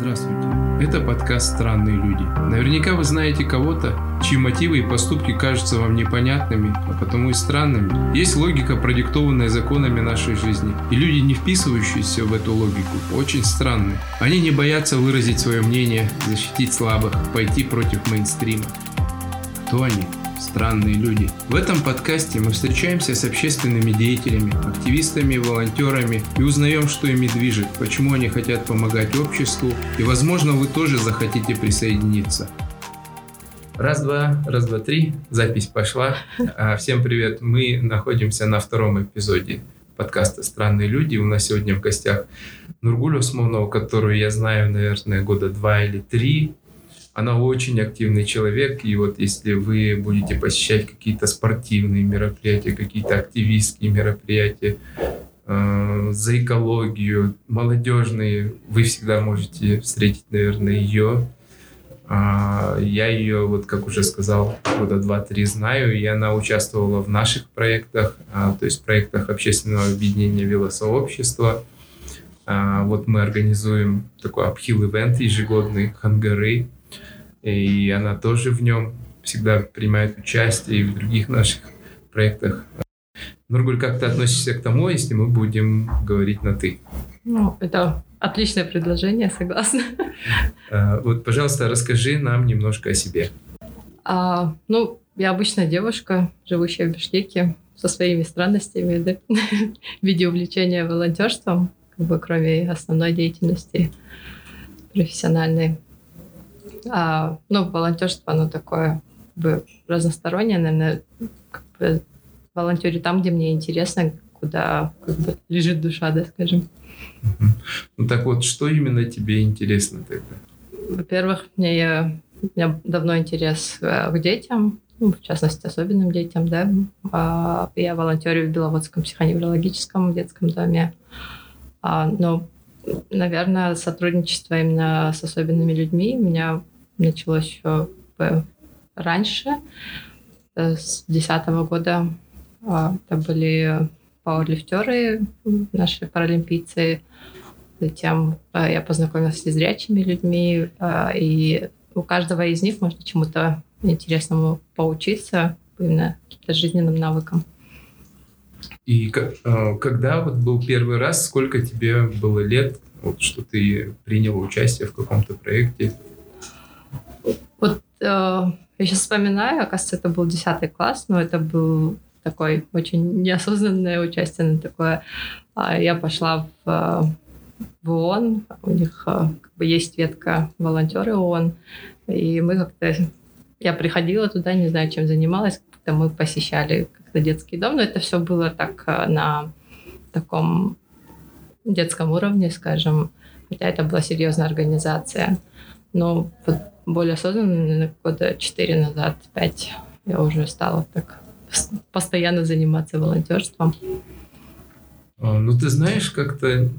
Здравствуйте. Это подкаст «Странные люди». Наверняка вы знаете кого-то, чьи мотивы и поступки кажутся вам непонятными, а потому и странными. Есть логика, продиктованная законами нашей жизни, и люди, не вписывающиеся в эту логику, очень странны. Они не боятся выразить свое мнение, защитить слабых, пойти против мейнстрима. Кто они? Странные люди. В этом подкасте мы встречаемся с общественными деятелями, активистами, волонтерами и узнаем, что ими движет, почему они хотят помогать обществу и, возможно, вы тоже захотите присоединиться. Раз-два, раз-два-три, запись пошла. А, всем привет, мы находимся на втором эпизоде подкаста «Странные люди». У нас сегодня в гостях Нургуль Усманова, которую я знаю, наверное, года два или три она очень активный человек, и вот если вы будете посещать какие-то спортивные мероприятия, какие-то активистские мероприятия, э, за экологию, молодежные, вы всегда можете встретить, наверное, ее. А, я ее, вот как уже сказал, года два-три знаю, и она участвовала в наших проектах, а, то есть проектах общественного объединения велосообщества. А, вот мы организуем такой апхил-ивент ежегодный, хангары, и она тоже в нем всегда принимает участие и в других наших проектах. Нургуль, как ты относишься к тому, если мы будем говорить на «ты»? Ну, это отличное предложение, согласна. А, вот, пожалуйста, расскажи нам немножко о себе. А, ну, я обычная девушка, живущая в Бишкеке, со своими странностями да, в виде увлечения волонтерством, как бы кроме основной деятельности профессиональной. А, ну, волонтерство, оно такое как бы, разностороннее, наверное, как бы, волонтерю там, где мне интересно, куда как бы, лежит душа, да, скажем. Ну так вот, что именно тебе интересно тогда? Во-первых, мне, у меня давно интерес э, к детям, ну, в частности, особенным детям, да. А, я волонтерю в Беловодском психоневрологическом детском доме. А, но, наверное, сотрудничество именно с особенными людьми меня началось еще раньше, э, с 2010 года. А, это были пауэрлифтеры, наши паралимпийцы. Затем э, я познакомилась с незрячими людьми, э, и у каждого из них можно чему-то интересному поучиться, именно каким-то жизненным навыкам. И когда вот был первый раз, сколько тебе было лет, вот, что ты приняла участие в каком-то проекте? Вот э, я сейчас вспоминаю, оказывается, это был 10 класс, но это был такой очень неосознанное участие на такое. А я пошла в, в ООН, у них э, как бы есть ветка волонтеры ООН, и мы как-то... Я приходила туда, не знаю, чем занималась, как-то мы посещали как-то детский дом, но это все было так э, на таком детском уровне, скажем, хотя это была серьезная организация. Но вот более осознанно, года 4 назад, 5, я уже стала так постоянно заниматься волонтерством. А, ну, ты знаешь, как-то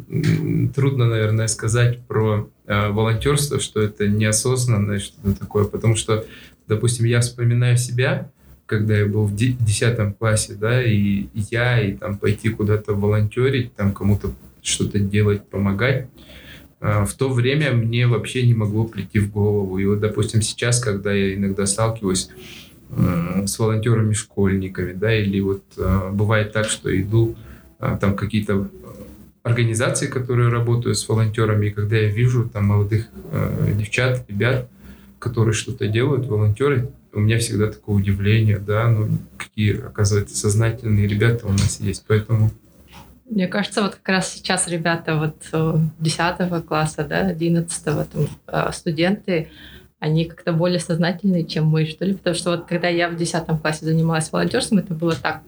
трудно, наверное, сказать про э, волонтерство, что это неосознанное что-то такое, потому что, допустим, я вспоминаю себя, когда я был в 10 классе, да, и я, и там пойти куда-то волонтерить, там кому-то что-то делать, помогать, а, в то время мне вообще не могло прийти в голову. И вот, допустим, сейчас, когда я иногда сталкиваюсь с волонтерами-школьниками, да, или вот а, бывает так, что иду а, там какие-то организации, которые работают с волонтерами, и когда я вижу там молодых девчат, ребят, которые что-то делают, волонтеры, у меня всегда такое удивление, да, ну, какие, оказывается, сознательные ребята у нас есть. Поэтому мне кажется, вот как раз сейчас ребята вот 10 э, класса, да, 11 там, э, студенты, они как-то более сознательные, чем мы, что ли. Потому что вот когда я в 10 классе занималась волонтерством, это было так,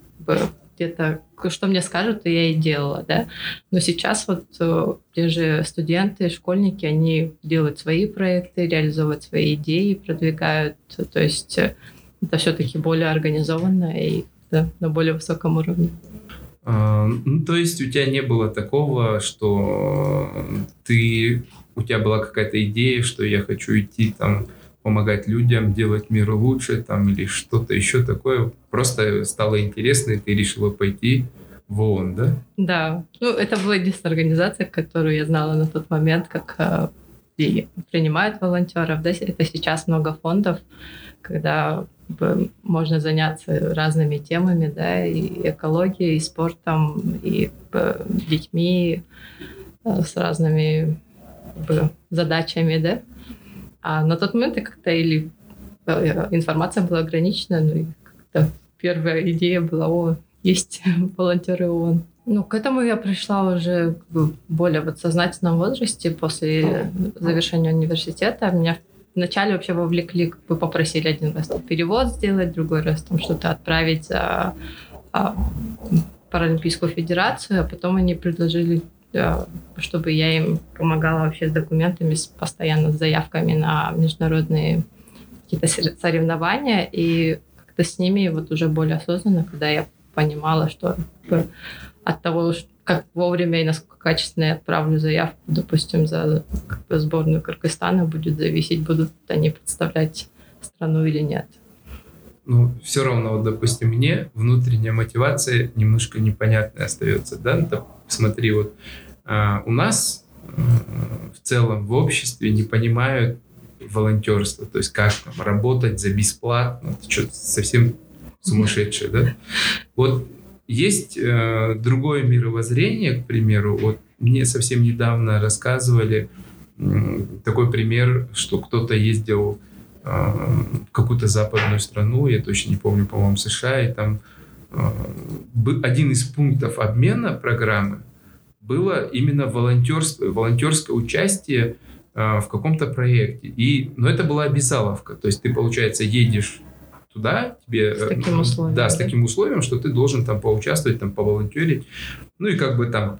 где-то, что мне скажут, то я и делала, да. Но сейчас вот э, те же студенты, школьники, они делают свои проекты, реализовывают свои идеи, продвигают. То есть это все-таки более организованно и да, на более высоком уровне. А, ну, то есть у тебя не было такого, что ты, у тебя была какая-то идея, что я хочу идти там помогать людям, делать мир лучше там или что-то еще такое. Просто стало интересно, и ты решила пойти в ООН, да? Да. Ну, это была единственная организация, которую я знала на тот момент, как и принимают волонтеров. Да? Это сейчас много фондов, когда можно заняться разными темами, да, и экологией, и спортом, и детьми э, с разными задачами, да. А на тот момент как-то или э, информация была ограничена, ну и как-то первая идея была, о, есть волонтеры ООН. Ну, к этому я пришла уже более вот сознательном возрасте после завершения университета. Меня вначале вообще вовлекли, бы попросили один раз там, перевод сделать, другой раз там что-то отправить за а, Паралимпийскую федерацию, а потом они предложили, да, чтобы я им помогала вообще с документами, с, постоянно с заявками на международные какие-то соревнования, и как-то с ними вот уже более осознанно, когда я понимала, что от того, как вовремя и насколько качественно я отправлю заявку, допустим, за как бы, сборную Кыргызстана, будет зависеть, будут они представлять страну или нет. Ну, все равно, вот, допустим, мне внутренняя мотивация немножко непонятная остается, да, смотри, вот а, у нас а, в целом в обществе не понимают волонтерство, то есть как там работать за бесплатно, что-то совсем сумасшедшее, да? Вот есть э, другое мировоззрение, к примеру, вот мне совсем недавно рассказывали э, такой пример, что кто-то ездил э, в какую-то западную страну, я точно не помню, по-моему, США, и там э, один из пунктов обмена программы было именно волонтерство, волонтерское участие э, в каком-то проекте. И, но это была обязаловка, то есть ты, получается, едешь туда, тебе... С э, таким условием. Да, с таким условием, что ты должен там поучаствовать, там поволонтерить. Ну и как бы там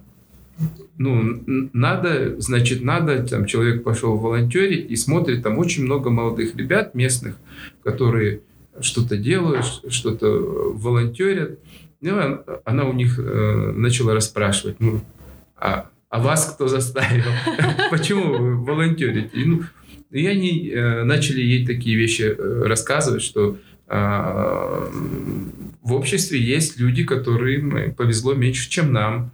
ну, надо, значит, надо, там, человек пошел волонтерить и смотрит, там очень много молодых ребят местных, которые что-то делают, что-то волонтерят. Ну, она у них э, начала расспрашивать, ну, а, а вас кто заставил? Почему вы волонтерите? И, ну, и они э, начали ей такие вещи э, рассказывать, что а, в обществе есть люди, которым повезло меньше, чем нам,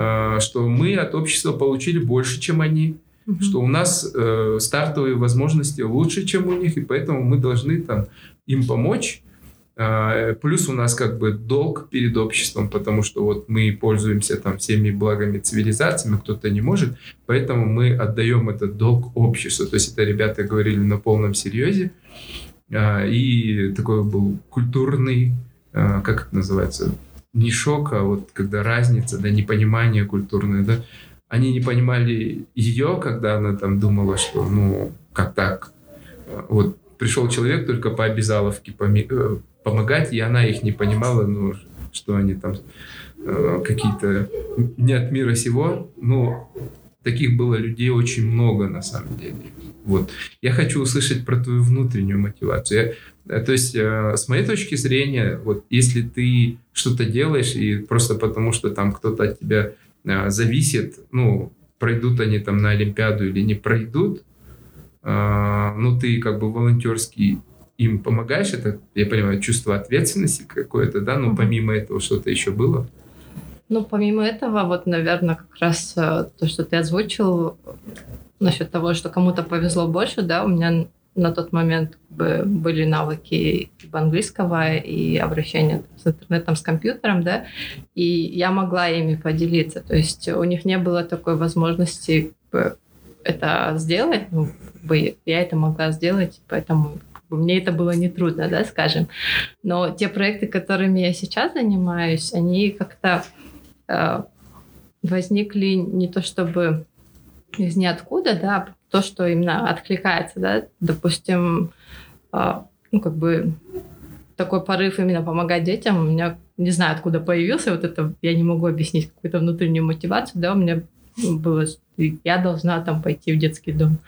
а, что мы от общества получили больше, чем они, угу. что у нас э, стартовые возможности лучше, чем у них, и поэтому мы должны там им помочь. А, плюс у нас как бы долг перед обществом, потому что вот мы пользуемся там всеми благами цивилизации, кто-то не может, поэтому мы отдаем этот долг обществу. То есть это ребята говорили на полном серьезе. А, и такой был культурный, а, как это называется, не шок, а вот когда разница, да, непонимание культурное, да, они не понимали ее, когда она там думала, что, ну, как так, вот пришел человек только по обязаловке э, помогать, и она их не понимала, ну, что они там э, какие-то не от мира сего, ну, таких было людей очень много на самом деле. Вот. Я хочу услышать про твою внутреннюю мотивацию. Я, э, то есть, э, с моей точки зрения, вот если ты что-то делаешь, и просто потому, что там кто-то от тебя э, зависит, ну, пройдут они там на Олимпиаду или не пройдут, э, ну, ты как бы волонтерский им помогаешь, это, я понимаю, чувство ответственности какое-то, да, но помимо этого что-то еще было? Ну, помимо этого, вот, наверное, как раз э, то, что ты озвучил, насчет того, что кому-то повезло больше, да, у меня на тот момент были навыки английского и обращения с интернетом, с компьютером, да, и я могла ими поделиться. То есть у них не было такой возможности это сделать, ну, я это могла сделать, поэтому мне это было нетрудно, да, скажем. Но те проекты, которыми я сейчас занимаюсь, они как-то возникли не то чтобы из ниоткуда, да, то, что именно откликается, да, допустим, э, ну, как бы такой порыв именно помогать детям. У меня, не знаю, откуда появился, вот это я не могу объяснить какую-то внутреннюю мотивацию, да, у меня было, я должна там пойти в детский дом.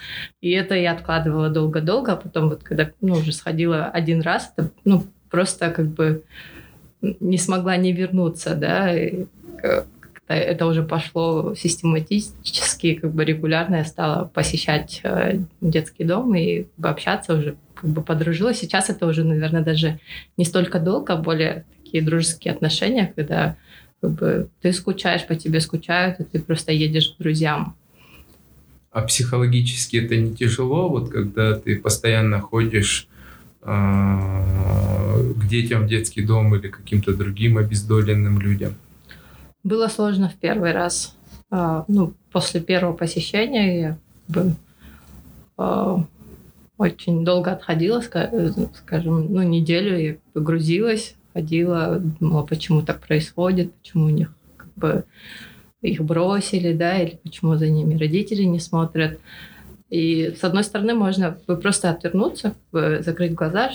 И это я откладывала долго-долго, а потом вот когда, ну, уже сходила один раз, это, ну, просто как бы не смогла не вернуться, да, и, это уже пошло систематически, как бы регулярно я стала посещать э, детский дом и как бы, общаться уже, как бы подружилась. Сейчас это уже, наверное, даже не столько долго, а более такие дружеские отношения, когда как бы, ты скучаешь, по тебе скучают, и ты просто едешь к друзьям. А психологически это не тяжело, вот когда ты постоянно ходишь э, к детям в детский дом или каким-то другим обездоленным людям? Было сложно в первый раз. Э, ну, после первого посещения я э, очень долго отходила, скажем, ну, неделю я погрузилась, ходила, думала, почему так происходит, почему у них как бы их бросили, да, или почему за ними родители не смотрят. И с одной стороны можно просто отвернуться, закрыть глаза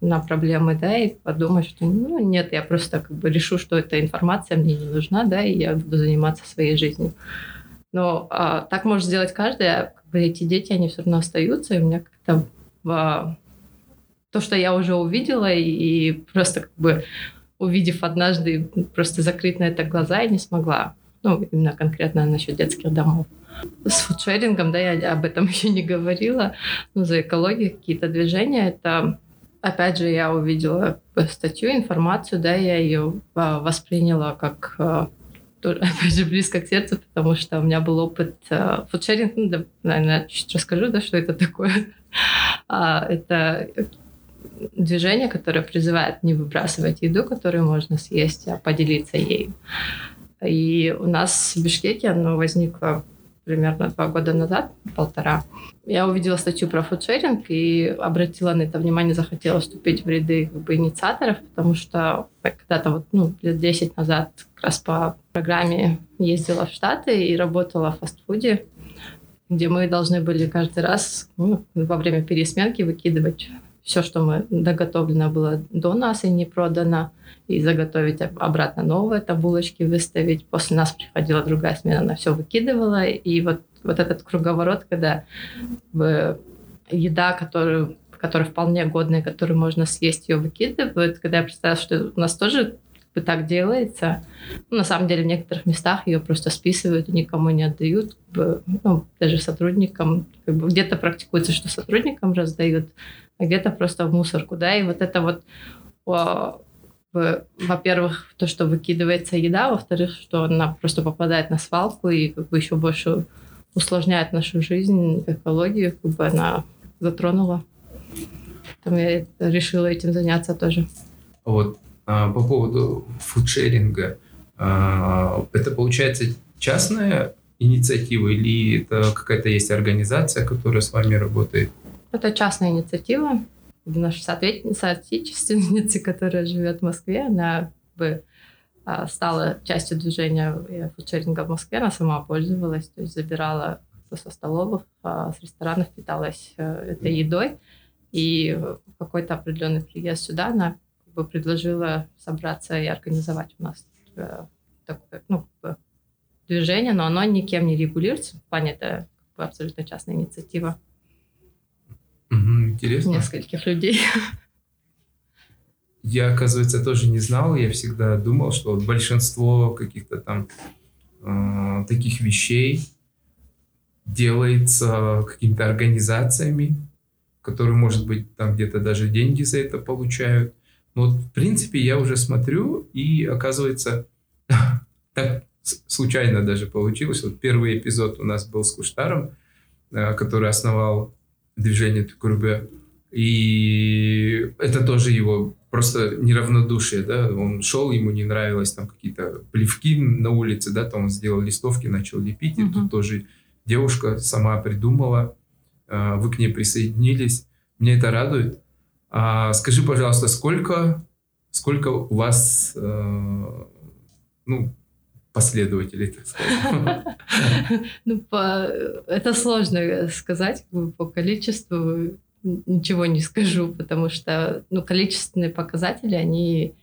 на проблемы, да, и подумать, что ну нет, я просто как бы решу, что эта информация мне не нужна, да, и я буду заниматься своей жизнью. Но а, так может сделать каждый, а как бы эти дети, они все равно остаются, и у меня как-то а, то, что я уже увидела, и, и просто как бы увидев однажды, просто закрыть на это глаза, я не смогла ну, именно конкретно насчет детских домов. С фудшерингом, да, я об этом еще не говорила, но за экологию какие-то движения, это опять же, я увидела статью, информацию, да, я ее а, восприняла как а, опять же, близко к сердцу, потому что у меня был опыт а, фудшеринг, ну, да, наверное, чуть расскажу, да, что это такое. Это движение, которое призывает не выбрасывать еду, которую можно съесть, а поделиться ею. И у нас в Бишкеке оно возникло примерно два года назад, полтора. Я увидела статью про фудшеринг и обратила на это внимание, захотела вступить в ряды как бы, инициаторов, потому что когда-то вот, ну, лет 10 назад как раз по программе ездила в Штаты и работала в фастфуде, где мы должны были каждый раз ну, во время пересменки выкидывать все, что мы доготовлено было до нас и не продано, и заготовить обратно новые это булочки выставить. После нас приходила другая смена, она все выкидывала. И вот, вот этот круговорот, когда еда, которую которая вполне годная, которую можно съесть, ее выкидывают. Когда я представила, что у нас тоже так делается. Ну, на самом деле в некоторых местах ее просто списывают и никому не отдают, как бы, ну, даже сотрудникам. Как бы, где-то практикуется, что сотрудникам раздают, а где-то просто в мусорку, да, и вот это вот во-первых, то, что выкидывается еда, во-вторых, что она просто попадает на свалку и как бы еще больше усложняет нашу жизнь, экологию, как бы она затронула. Там я решила этим заняться тоже. Вот по поводу фудшеринга, а, это получается частная инициатива или это какая-то есть организация, которая с вами работает? Это частная инициатива. Наша соотечественница, которая живет в Москве, она бы а, стала частью движения фудшеринга в Москве, она сама пользовалась, то есть забирала со столовых, а, с ресторанов питалась э, этой едой. И какой-то определенный приезд сюда она бы предложила собраться и организовать у нас э, такое ну, движение, но оно никем не регулируется. В плане это как бы абсолютно частная инициатива. Интересно. Нескольких людей. Я, оказывается, тоже не знал. Я всегда думал, что большинство каких-то там э, таких вещей делается какими-то организациями, которые, может быть, там где-то даже деньги за это получают. Но вот, в принципе, я уже смотрю, и оказывается, так случайно даже получилось. Вот первый эпизод у нас был с Куштаром, э, который основал движение Тукурбе. И это тоже его просто неравнодушие, да, он шел, ему не нравилось там какие-то плевки на улице, да, там он сделал листовки, начал лепить, mm-hmm. и тут тоже девушка сама придумала, э, вы к ней присоединились, мне это радует. А, скажи, пожалуйста, сколько, сколько у вас, э, ну, последователей, так сказать? Ну, это сложно сказать по количеству. Ничего не скажу, потому что ну, количественные показатели, они,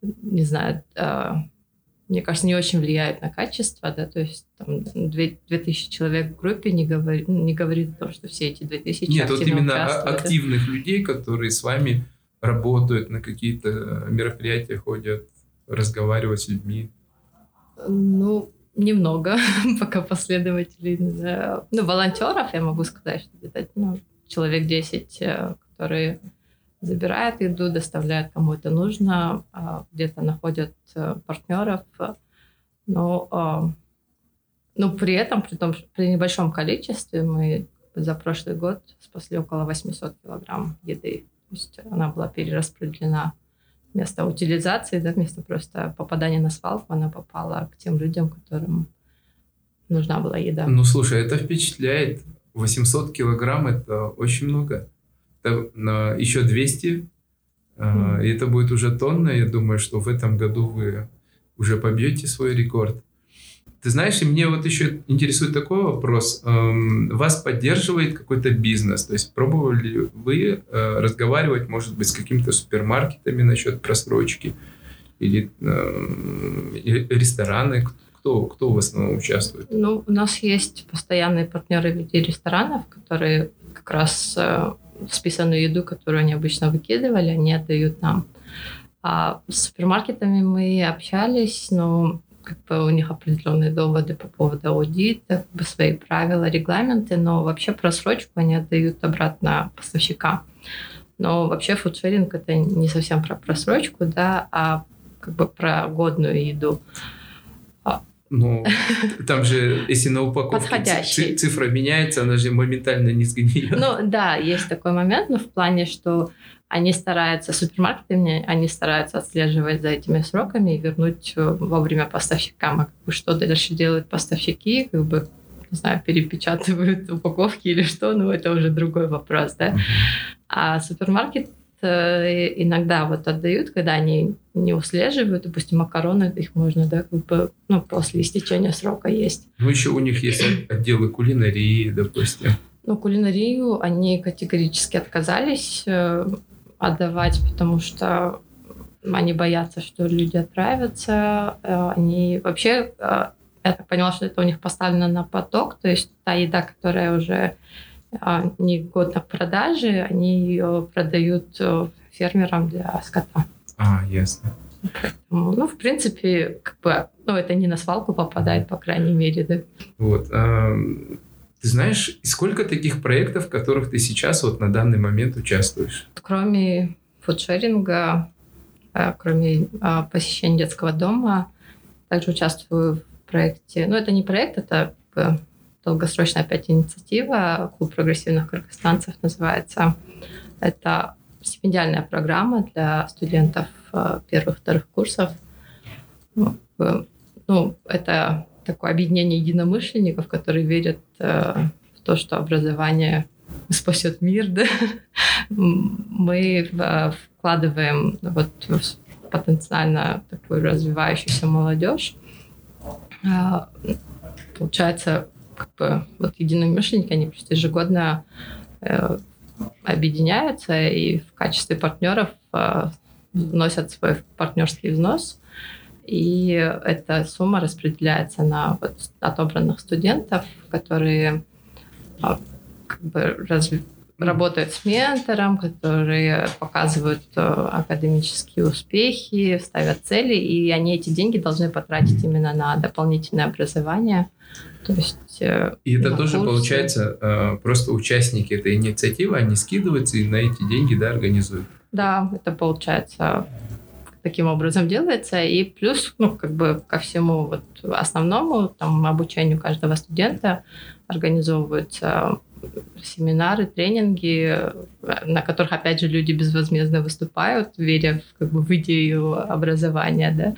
не знаю, а, мне кажется, не очень влияют на качество, да, то есть там 2000 человек в группе не говорит, не говорит о том, что все эти 2000 Нет, вот именно активных людей, которые с вами работают, на какие-то мероприятия ходят, разговаривают с людьми. Ну, немного пока последователей. Да. Ну, волонтеров я могу сказать, что где-то ну, человек 10, э, которые забирают еду, доставляют кому это нужно, а где-то находят э, партнеров. Но а, ну, при этом, при том, при небольшом количестве мы за прошлый год спасли около 800 килограмм еды. То есть она была перераспределена вместо утилизации, да, вместо просто попадания на свалку, она попала к тем людям, которым нужна была еда. Ну, слушай, это впечатляет. 800 килограмм – это очень много. Это, еще 200, mm. и это будет уже тонна. Я думаю, что в этом году вы уже побьете свой рекорд. Ты знаешь, и мне вот еще интересует такой вопрос. Эм, вас поддерживает какой-то бизнес? То есть пробовали вы э, разговаривать, может быть, с какими-то супермаркетами насчет просрочки? Или э, рестораны? Кто, кто в основном участвует? Ну, у нас есть постоянные партнеры в виде ресторанов, которые как раз э, списанную еду, которую они обычно выкидывали, они отдают нам. А с супермаркетами мы общались, но как бы у них определенные доводы по поводу аудита, как бы свои правила, регламенты, но вообще просрочку они отдают обратно поставщикам. Но вообще фудшеринг это не совсем про просрочку, да, а как бы про годную еду. Ну, там же, если на упаковке цифра меняется, она же моментально не сгниет. Ну, да, есть такой момент, но в плане, что они стараются, супермаркеты, они стараются отслеживать за этими сроками и вернуть э, вовремя поставщикам. А как бы, что дальше делают поставщики, как бы, не знаю, перепечатывают упаковки или что, ну, это уже другой вопрос, да. А супермаркет иногда вот отдают, когда они не услеживают, допустим, макароны, их можно, да, как бы, ну, после истечения срока есть. Ну, еще у них есть отделы кулинарии, допустим. Ну, кулинарию они категорически отказались э, отдавать, потому что они боятся, что люди отравятся. Э, они вообще, э, я так поняла, что это у них поставлено на поток, то есть та еда, которая уже э, не годна к продаже, они ее продают фермерам для скота. А, ясно. Поэтому, ну, в принципе, как бы, ну, это не на свалку попадает, по крайней мере, да. Вот. А, ты знаешь, сколько таких проектов, в которых ты сейчас вот на данный момент участвуешь? Кроме фудшеринга, э, кроме а, посещения детского дома, также участвую в проекте. Ну, это не проект, это долгосрочная опять инициатива. Клуб прогрессивных кыргызстанцев называется. Это стипендиальная программа для студентов э, первых-вторых курсов. Ну, ну это такое объединение единомышленников, которые верят э, в то, что образование спасет мир, да? мы э, вкладываем вот в потенциально такую развивающуюся молодежь. Э, получается, как бы вот единомышленники, они просто ежегодно э, объединяются и в качестве партнеров э, вносят свой партнерский взнос. И эта сумма распределяется на вот отобранных студентов, которые а, как бы разв... работают с ментором, которые показывают э, академические успехи, ставят цели, и они эти деньги должны потратить именно на дополнительное образование. То есть, э, и это тоже курсы. получается э, просто участники этой инициативы, они скидываются и на эти деньги да, организуют. Да, это получается таким образом делается. И плюс, ну, как бы ко всему вот основному, там, обучению каждого студента организовываются семинары, тренинги, на которых, опять же, люди безвозмездно выступают, веря в, как бы, в идею образования, да,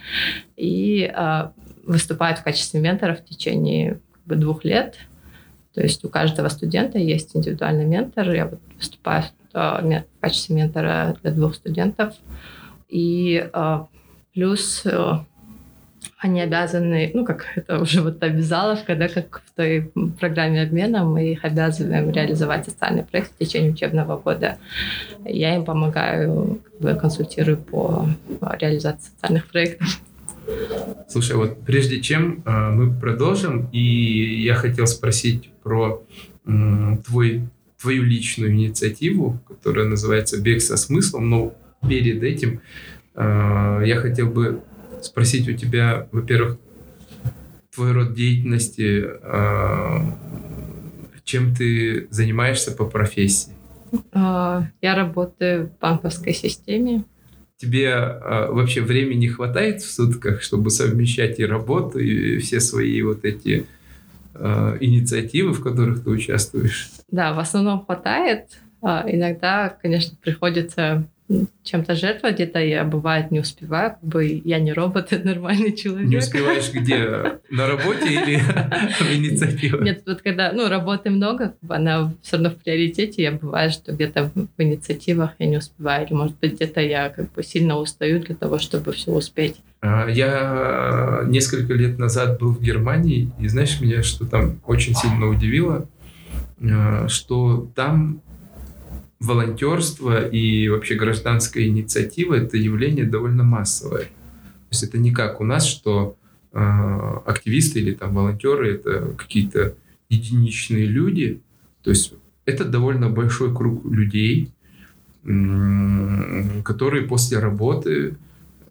и э, выступают в качестве менторов в течение как бы, двух лет. То есть у каждого студента есть индивидуальный ментор. Я вот выступаю в качестве ментора для двух студентов. И а, плюс а, они обязаны, ну, как это уже вот обязаловка, да, как в той программе обмена, мы их обязываем реализовать социальный проект в течение учебного года. Я им помогаю, как бы консультирую по реализации социальных проектов. Слушай, вот прежде чем э, мы продолжим, и я хотел спросить про э, твой, твою личную инициативу, которая называется «Бег со смыслом», но перед этим э, я хотел бы спросить у тебя, во-первых, твой род деятельности, э, чем ты занимаешься по профессии? А, я работаю в банковской системе. Тебе э, вообще времени хватает в сутках, чтобы совмещать и работу, и все свои вот эти инициативы, в которых ты участвуешь? Да, в основном хватает. А, иногда, конечно, приходится чем-то жертвовать, где-то я, бывает, не успеваю, как бы я не робот, это нормальный человек. Не успеваешь где? На работе или в инициативе? Нет, вот когда, ну, работы много, она все равно в приоритете, я бывает, что где-то в инициативах я не успеваю, или, может быть, где-то я как бы сильно устаю для того, чтобы все успеть. А, я несколько лет назад был в Германии, и знаешь, меня что там очень сильно удивило, а, что там волонтерство и вообще гражданская инициатива это явление довольно массовое. То есть это не как у нас, что э, активисты или там волонтеры это какие-то единичные люди. То есть это довольно большой круг людей, которые после работы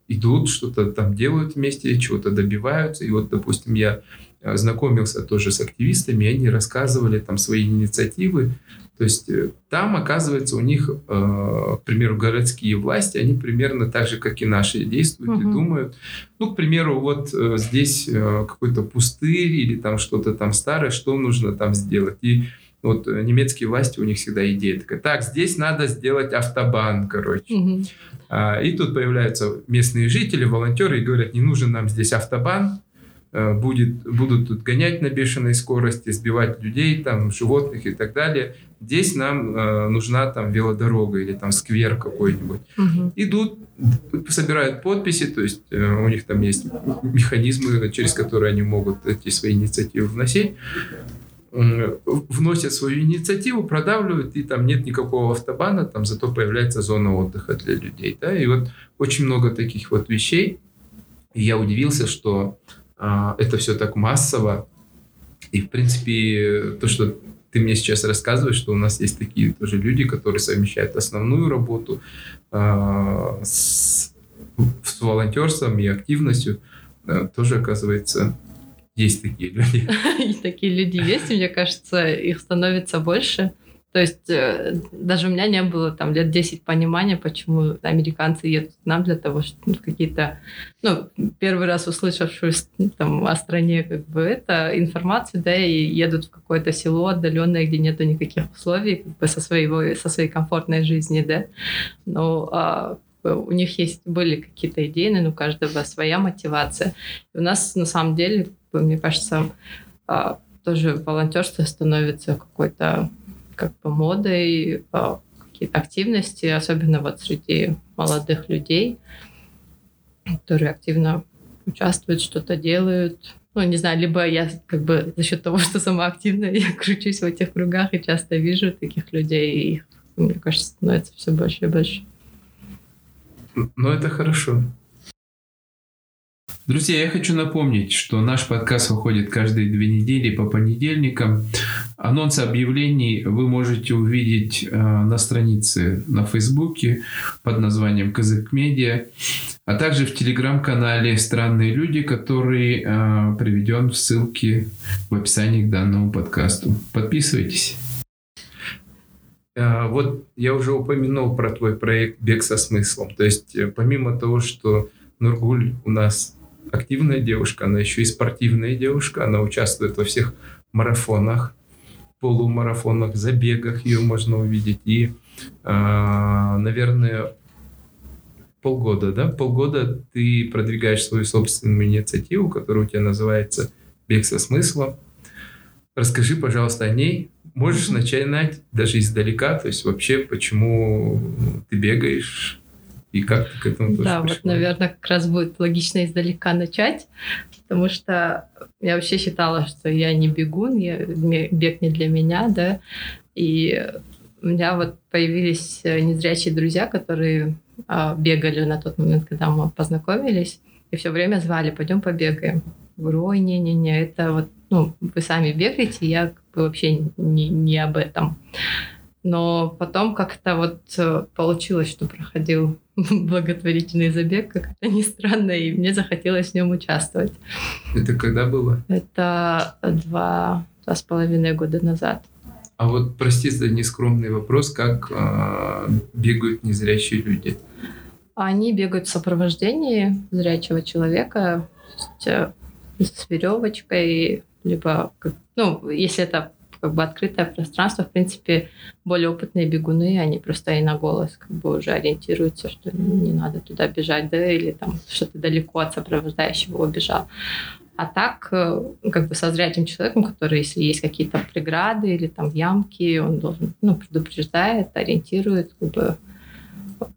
идут, что-то там делают вместе, чего-то добиваются. И вот, допустим, я э, знакомился тоже с активистами, они рассказывали там свои инициативы, то есть э, там, оказывается, у них, э, к примеру, городские власти, они примерно так же, как и наши, действуют угу. и думают. Ну, к примеру, вот э, здесь какой-то пустырь или там что-то там старое, что нужно там сделать. И вот немецкие власти, у них всегда идея такая, так, здесь надо сделать автобан, короче. Угу. И тут появляются местные жители, волонтеры и говорят, не нужен нам здесь автобан, будет, будут тут гонять на бешеной скорости, сбивать людей, там, животных и так далее. Здесь нам э, нужна там велодорога или там сквер какой-нибудь. Угу. Идут, собирают подписи, то есть э, у них там есть механизмы, через которые они могут эти свои инициативы вносить вносят свою инициативу, продавливают, и там нет никакого автобана, там зато появляется зона отдыха для людей. Да? И вот очень много таких вот вещей. И я удивился, что это все так массово. И, в принципе, то, что ты мне сейчас рассказываешь, что у нас есть такие тоже люди, которые совмещают основную работу э, с, с волонтерством и активностью, э, тоже, оказывается, есть такие люди. И такие люди есть, мне кажется, их становится больше. То есть э, даже у меня не было там лет 10 понимания, почему американцы едут к нам для того, чтобы ну, какие-то, ну, первый раз услышавшую ну, там о стране как бы это информацию, да, и едут в какое-то село отдаленное, где нету никаких условий, как бы со своего, со своей комфортной жизни, да. Но а, у них есть были какие-то идеи, но у каждого своя мотивация. И у нас на самом деле, мне кажется, а, тоже волонтерство становится какой-то как бы модой, а, какие-то активности, особенно вот среди молодых людей, которые активно участвуют, что-то делают. Ну, не знаю, либо я как бы за счет того, что сама активная, я кручусь в этих кругах и часто вижу таких людей, и их, мне кажется, становится все больше и больше. Ну, это хорошо. Друзья, я хочу напомнить, что наш подкаст выходит каждые две недели по понедельникам. Анонсы объявлений вы можете увидеть э, на странице на Фейсбуке под названием Казак Медиа, а также в телеграм-канале «Странные люди», который э, приведен в ссылке в описании к данному подкасту. Подписывайтесь. Э, вот я уже упомянул про твой проект «Бег со смыслом». То есть помимо того, что Нургуль у нас активная девушка, она еще и спортивная девушка, она участвует во всех марафонах, полумарафонах, забегах ее можно увидеть. И, э, наверное, полгода, да, полгода ты продвигаешь свою собственную инициативу, которая у тебя называется «Бег со смыслом». Расскажи, пожалуйста, о ней. Можешь начинать даже издалека, то есть вообще, почему ты бегаешь, и как ты к этому Да, вот, наверное, как раз будет логично издалека начать, потому что я вообще считала, что я не бегун, я, бег не для меня, да, и у меня вот появились э, незрячие друзья, которые а, бегали на тот момент, когда мы познакомились, и все время звали, пойдем побегаем. Говорю, ой, не-не-не, это вот, ну, вы сами бегаете, я как бы вообще не, не об этом. Но потом как-то вот э, получилось, что проходил благотворительный забег, как это ни странно, и мне захотелось в нем участвовать. Это когда было? Это два, два с половиной года назад. А вот, прости за нескромный вопрос, как э, бегают незрячие люди? Они бегают в сопровождении зрячего человека, с веревочкой, либо, ну, если это как бы открытое пространство, в принципе, более опытные бегуны, они просто и на голос как бы уже ориентируются, что не надо туда бежать, да, или там что-то далеко от сопровождающего убежал. А так, э, как бы со зрячим человеком, который, если есть какие-то преграды или там ямки, он должен, ну, предупреждает, ориентирует, как бы,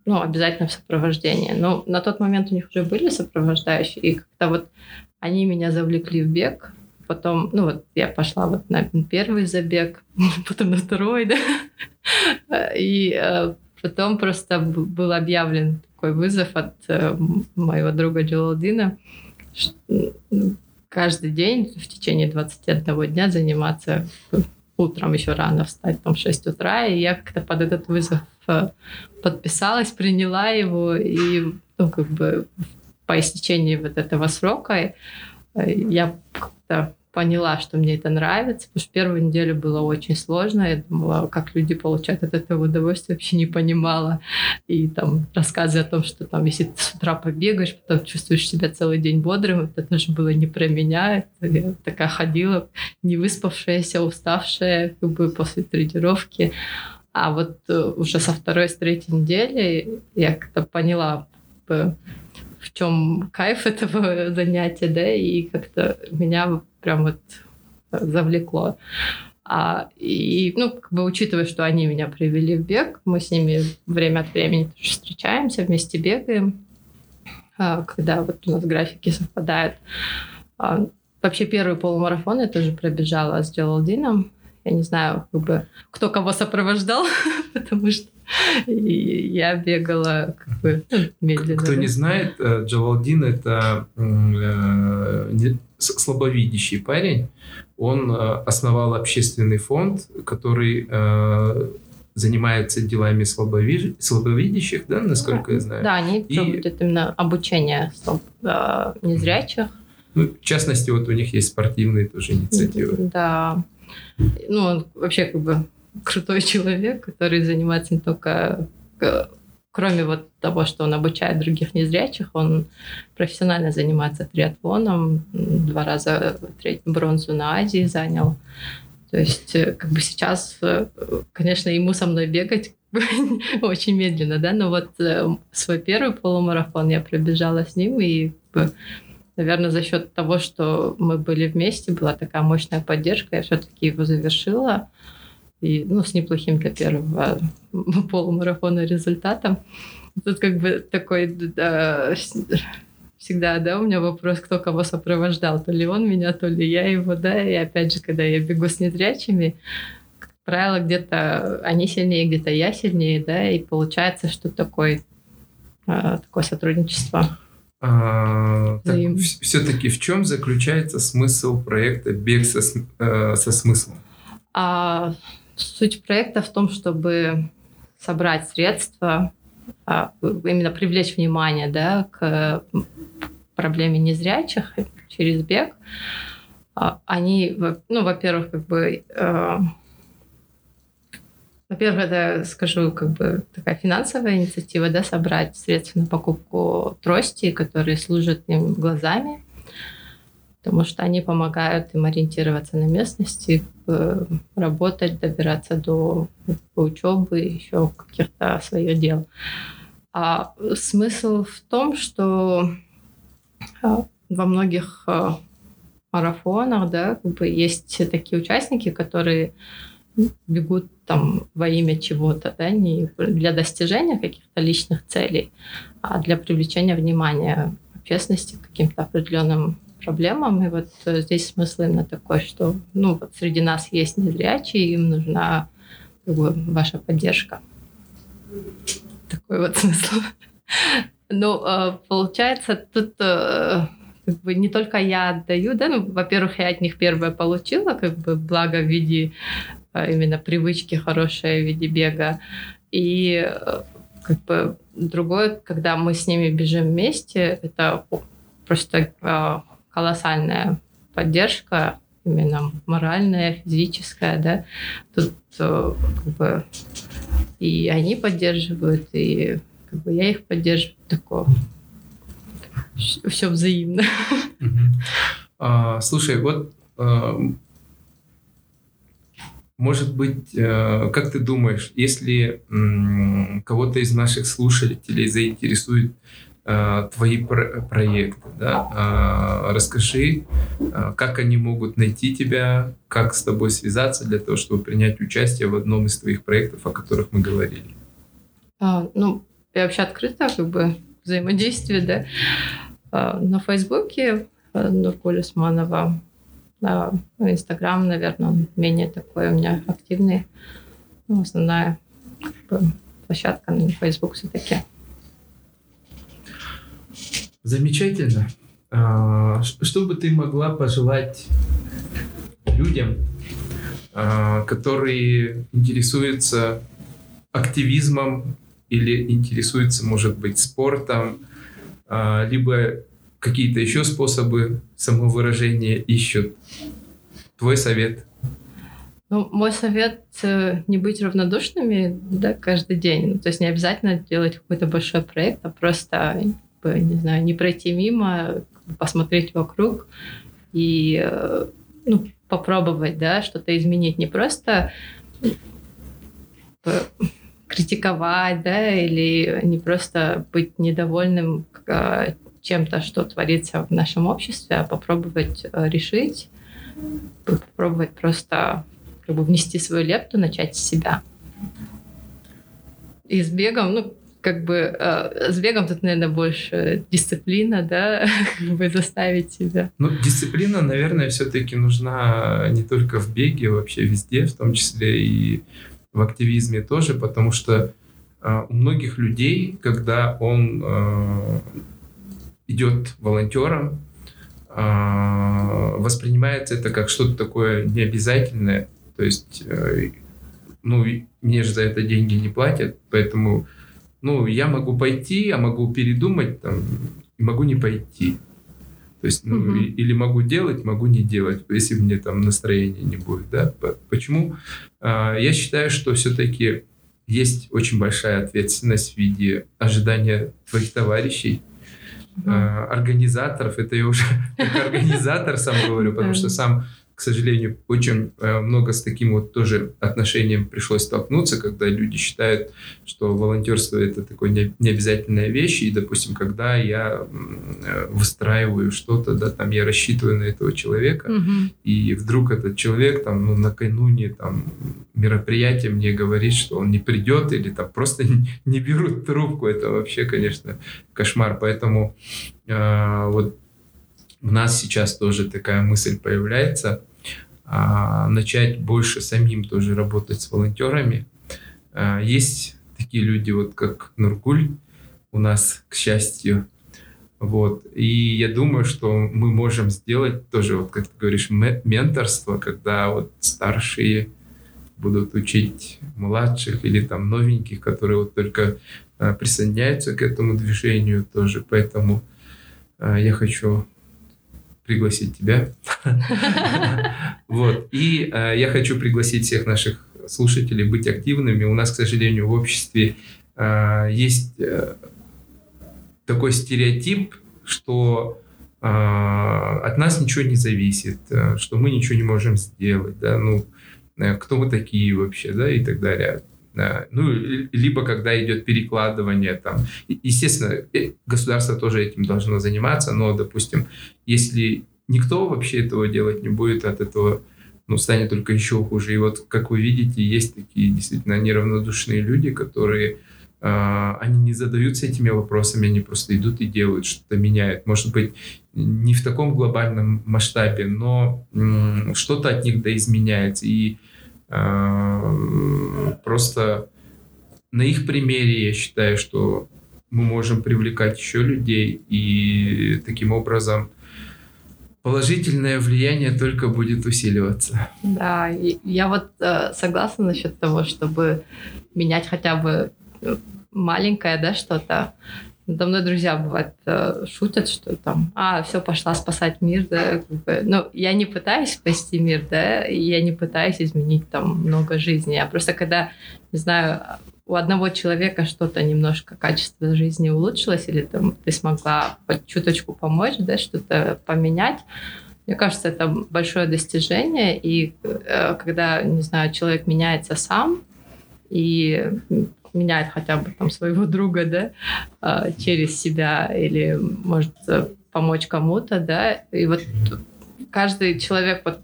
ну, обязательно в сопровождении. Но на тот момент у них уже были сопровождающие, и как-то вот они меня завлекли в бег, потом, ну вот я пошла вот на первый забег, потом на второй, да, и э, потом просто был объявлен такой вызов от э, моего друга Джолалдина, каждый день в течение 21 дня заниматься утром еще рано встать, там, в 6 утра, и я как-то под этот вызов э, подписалась, приняла его, и, ну, как бы по истечении вот этого срока я как-то поняла, что мне это нравится, потому что первую неделю было очень сложно. Я думала, как люди получают от этого удовольствие, вообще не понимала. И там рассказы о том, что там, если ты с утра побегаешь, потом чувствуешь себя целый день бодрым, это тоже было не про меня. Я такая ходила, не выспавшаяся, уставшая, как бы после тренировки. А вот э, уже со второй, с третьей недели я как-то поняла, в чем кайф этого занятия, да, и как-то меня прям вот завлекло. А, и, ну, как бы учитывая, что они меня привели в бег, мы с ними время от времени тоже встречаемся, вместе бегаем, а, когда вот у нас графики совпадают. А, вообще первый полумарафон я тоже пробежала с Джалалдином. Я не знаю, как бы, кто кого сопровождал, потому что я бегала как бы ну, медленно. Кто не знает, э, Джалалдин это э, слабовидящий парень. Он э, основал общественный фонд, который занимается делами слабовидящих, да, насколько я знаю. Да, они и... проводят именно обучение незрячих. Ну, в частности, вот у них есть спортивные тоже инициативы. Да. Ну, он вообще как бы крутой человек, который занимается не только э, кроме вот того, что он обучает других незрячих, он профессионально занимается триатлоном, два раза третью бронзу на Азии занял. То есть, э, как бы сейчас, э, конечно, ему со мной бегать очень медленно, да, но вот свой первый полумарафон я пробежала с ним, и, наверное, за счет того, что мы были вместе, была такая мощная поддержка, я все-таки его завершила и ну, с неплохим для первого полумарафона результатом. Тут как бы такой да, всегда, да, у меня вопрос, кто кого сопровождал, то ли он меня, то ли я его, да, и опять же, когда я бегу с незрячими, как правило, где-то они сильнее, где-то я сильнее, да, и получается, что такой, а, такое сотрудничество. А, все-таки в чем заключается смысл проекта «Бег со, э, со смыслом»? А, Суть проекта в том, чтобы собрать средства, а, именно привлечь внимание да, к проблеме незрячих через бег. А, они, ну, во-первых, как бы э, во-первых, это, скажу, как бы такая финансовая инициатива, да, собрать средства на покупку трости, которые служат им глазами, потому что они помогают им ориентироваться на местности, э, работать, добираться до учебы, еще каких-то своих дел. А смысл в том, что а, во многих а, марафонах, да, как бы есть такие участники, которые бегут там во имя чего-то, да, не для достижения каких-то личных целей, а для привлечения внимания общественности к каким-то определенным проблемам. И вот э, здесь смысл именно такой, что ну, вот среди нас есть незрячие, им нужна как ваша поддержка. Такой вот смысл. Ну, э, получается, тут э, как бы не только я отдаю, да, ну, во-первых, я от них первое получила, как бы благо в виде именно привычки хорошей в виде бега. И как бы другое, когда мы с ними бежим вместе, это просто колоссальная поддержка, именно моральная, физическая, да. Тут э, как бы и они поддерживают, и как бы я их поддерживаю, такое все взаимно. А, слушай, вот может быть, как ты думаешь, если кого-то из наших слушателей заинтересует Э, твои про проекты. Да? А, расскажи, э, как они могут найти тебя, как с тобой связаться для того, чтобы принять участие в одном из твоих проектов, о которых мы говорили. А, ну, я вообще открыта, как бы взаимодействие, да. А, на Фейсбуке э, Нургуль Усманова, на Инстаграм, наверное, менее такой у меня активный. Ну, основная площадка на Фейсбук все-таки. Замечательно. А, что бы ты могла пожелать людям, а, которые интересуются активизмом или интересуются, может быть, спортом, либо какие-то еще способы самовыражения ищут? Твой совет? Ну, мой совет э, не быть равнодушными да, каждый день. Ну, то есть не обязательно делать какой-то большой проект, а просто бы, не знаю, не пройти мимо, посмотреть вокруг и э, ну, попробовать, да, что-то изменить. Не просто критиковать, да, или не просто быть недовольным э, чем-то, что творится в нашем обществе, а попробовать э, решить, попробовать просто как бы внести свою лепту, начать с себя. И с бегом, ну, как бы э, с бегом тут, наверное, больше дисциплина, да, как бы заставить себя. Ну, дисциплина, наверное, все-таки нужна не только в беге, вообще везде, в том числе и в активизме тоже, потому что э, у многих людей, когда он э, идет волонтером, э, воспринимается это как что-то такое необязательное, то есть, э, ну, мне же за это деньги не платят, поэтому ну, я могу пойти, а могу передумать, там, могу не пойти. То есть, ну, угу. или могу делать, могу не делать, если мне там настроения не будет, да. Почему? А, я считаю, что все-таки есть очень большая ответственность в виде ожидания твоих товарищей, угу. организаторов. Это я уже как организатор сам говорю, потому что сам к сожалению, очень э, много с таким вот тоже отношением пришлось столкнуться, когда люди считают, что волонтерство это такой необязательная вещь, и, допустим, когда я э, выстраиваю что-то, да, там я рассчитываю на этого человека, угу. и вдруг этот человек там ну, накануне там мероприятия мне говорит, что он не придет или там просто не берут трубку, это вообще, конечно, кошмар, поэтому э, вот у нас сейчас тоже такая мысль появляется, а, начать больше самим тоже работать с волонтерами. А, есть такие люди, вот как Нургуль у нас, к счастью. Вот. И я думаю, что мы можем сделать тоже, вот как ты говоришь, менторство, когда вот старшие будут учить младших или там новеньких, которые вот только а, присоединяются к этому движению тоже. Поэтому я хочу пригласить тебя. Вот. И э, я хочу пригласить всех наших слушателей быть активными. У нас, к сожалению, в обществе э, есть э, такой стереотип, что от нас ничего не зависит, что мы ничего не можем сделать, да, ну, кто мы такие вообще, да, и так далее. Ну, либо когда идет перекладывание там. Естественно, государство тоже этим должно заниматься, но, допустим, если никто вообще этого делать не будет, от этого ну, станет только еще хуже. И вот, как вы видите, есть такие действительно неравнодушные люди, которые э, они не задаются этими вопросами, они просто идут и делают, что-то меняют. Может быть, не в таком глобальном масштабе, но э, что-то от них да изменяется. И э, просто на их примере я считаю, что мы можем привлекать еще людей и таким образом положительное влияние только будет усиливаться. Да, я вот э, согласна насчет того, чтобы менять хотя бы э, маленькое, да, что-то. Надо мной друзья бывают э, шутят, что там, а, все, пошла спасать мир, да, как бы. Ну, я не пытаюсь спасти мир, да, и я не пытаюсь изменить там много жизни. А просто когда, не знаю, у одного человека что-то немножко качество жизни улучшилось, или там ты смогла чуточку помочь, да, что-то поменять, Мне кажется, это большое достижение, и э, когда, не знаю, человек меняется сам и меняет хотя бы там своего друга, да, э, через себя или может помочь кому-то, да, и вот каждый человек вот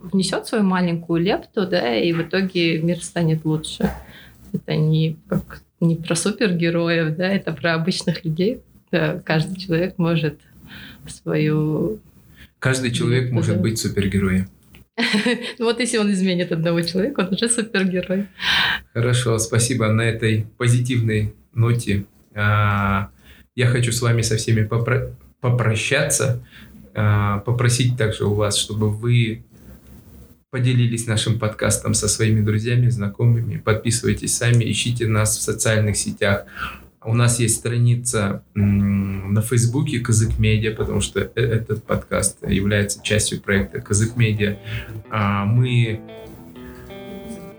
внесет свою маленькую лепту, да, и в итоге мир станет лучше. Это не как не про супергероев, да, это про обычных людей. Да, каждый человек может свою Каждый человек может быть супергероем. Ну вот если он изменит одного человека, он уже супергерой. Хорошо, спасибо на этой позитивной ноте. А, я хочу с вами со всеми попрощаться, а, попросить также у вас, чтобы вы поделились нашим подкастом со своими друзьями, знакомыми. Подписывайтесь сами, ищите нас в социальных сетях. У нас есть страница на Фейсбуке Казык Медиа, потому что э, этот подкаст является частью проекта Казык Медиа. А, мы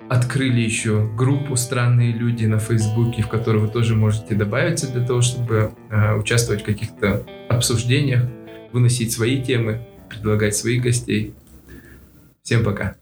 открыли еще группу «Странные люди» на Фейсбуке, в которую вы тоже можете добавиться для того, чтобы а, участвовать в каких-то обсуждениях, выносить свои темы, предлагать своих гостей. Всем пока!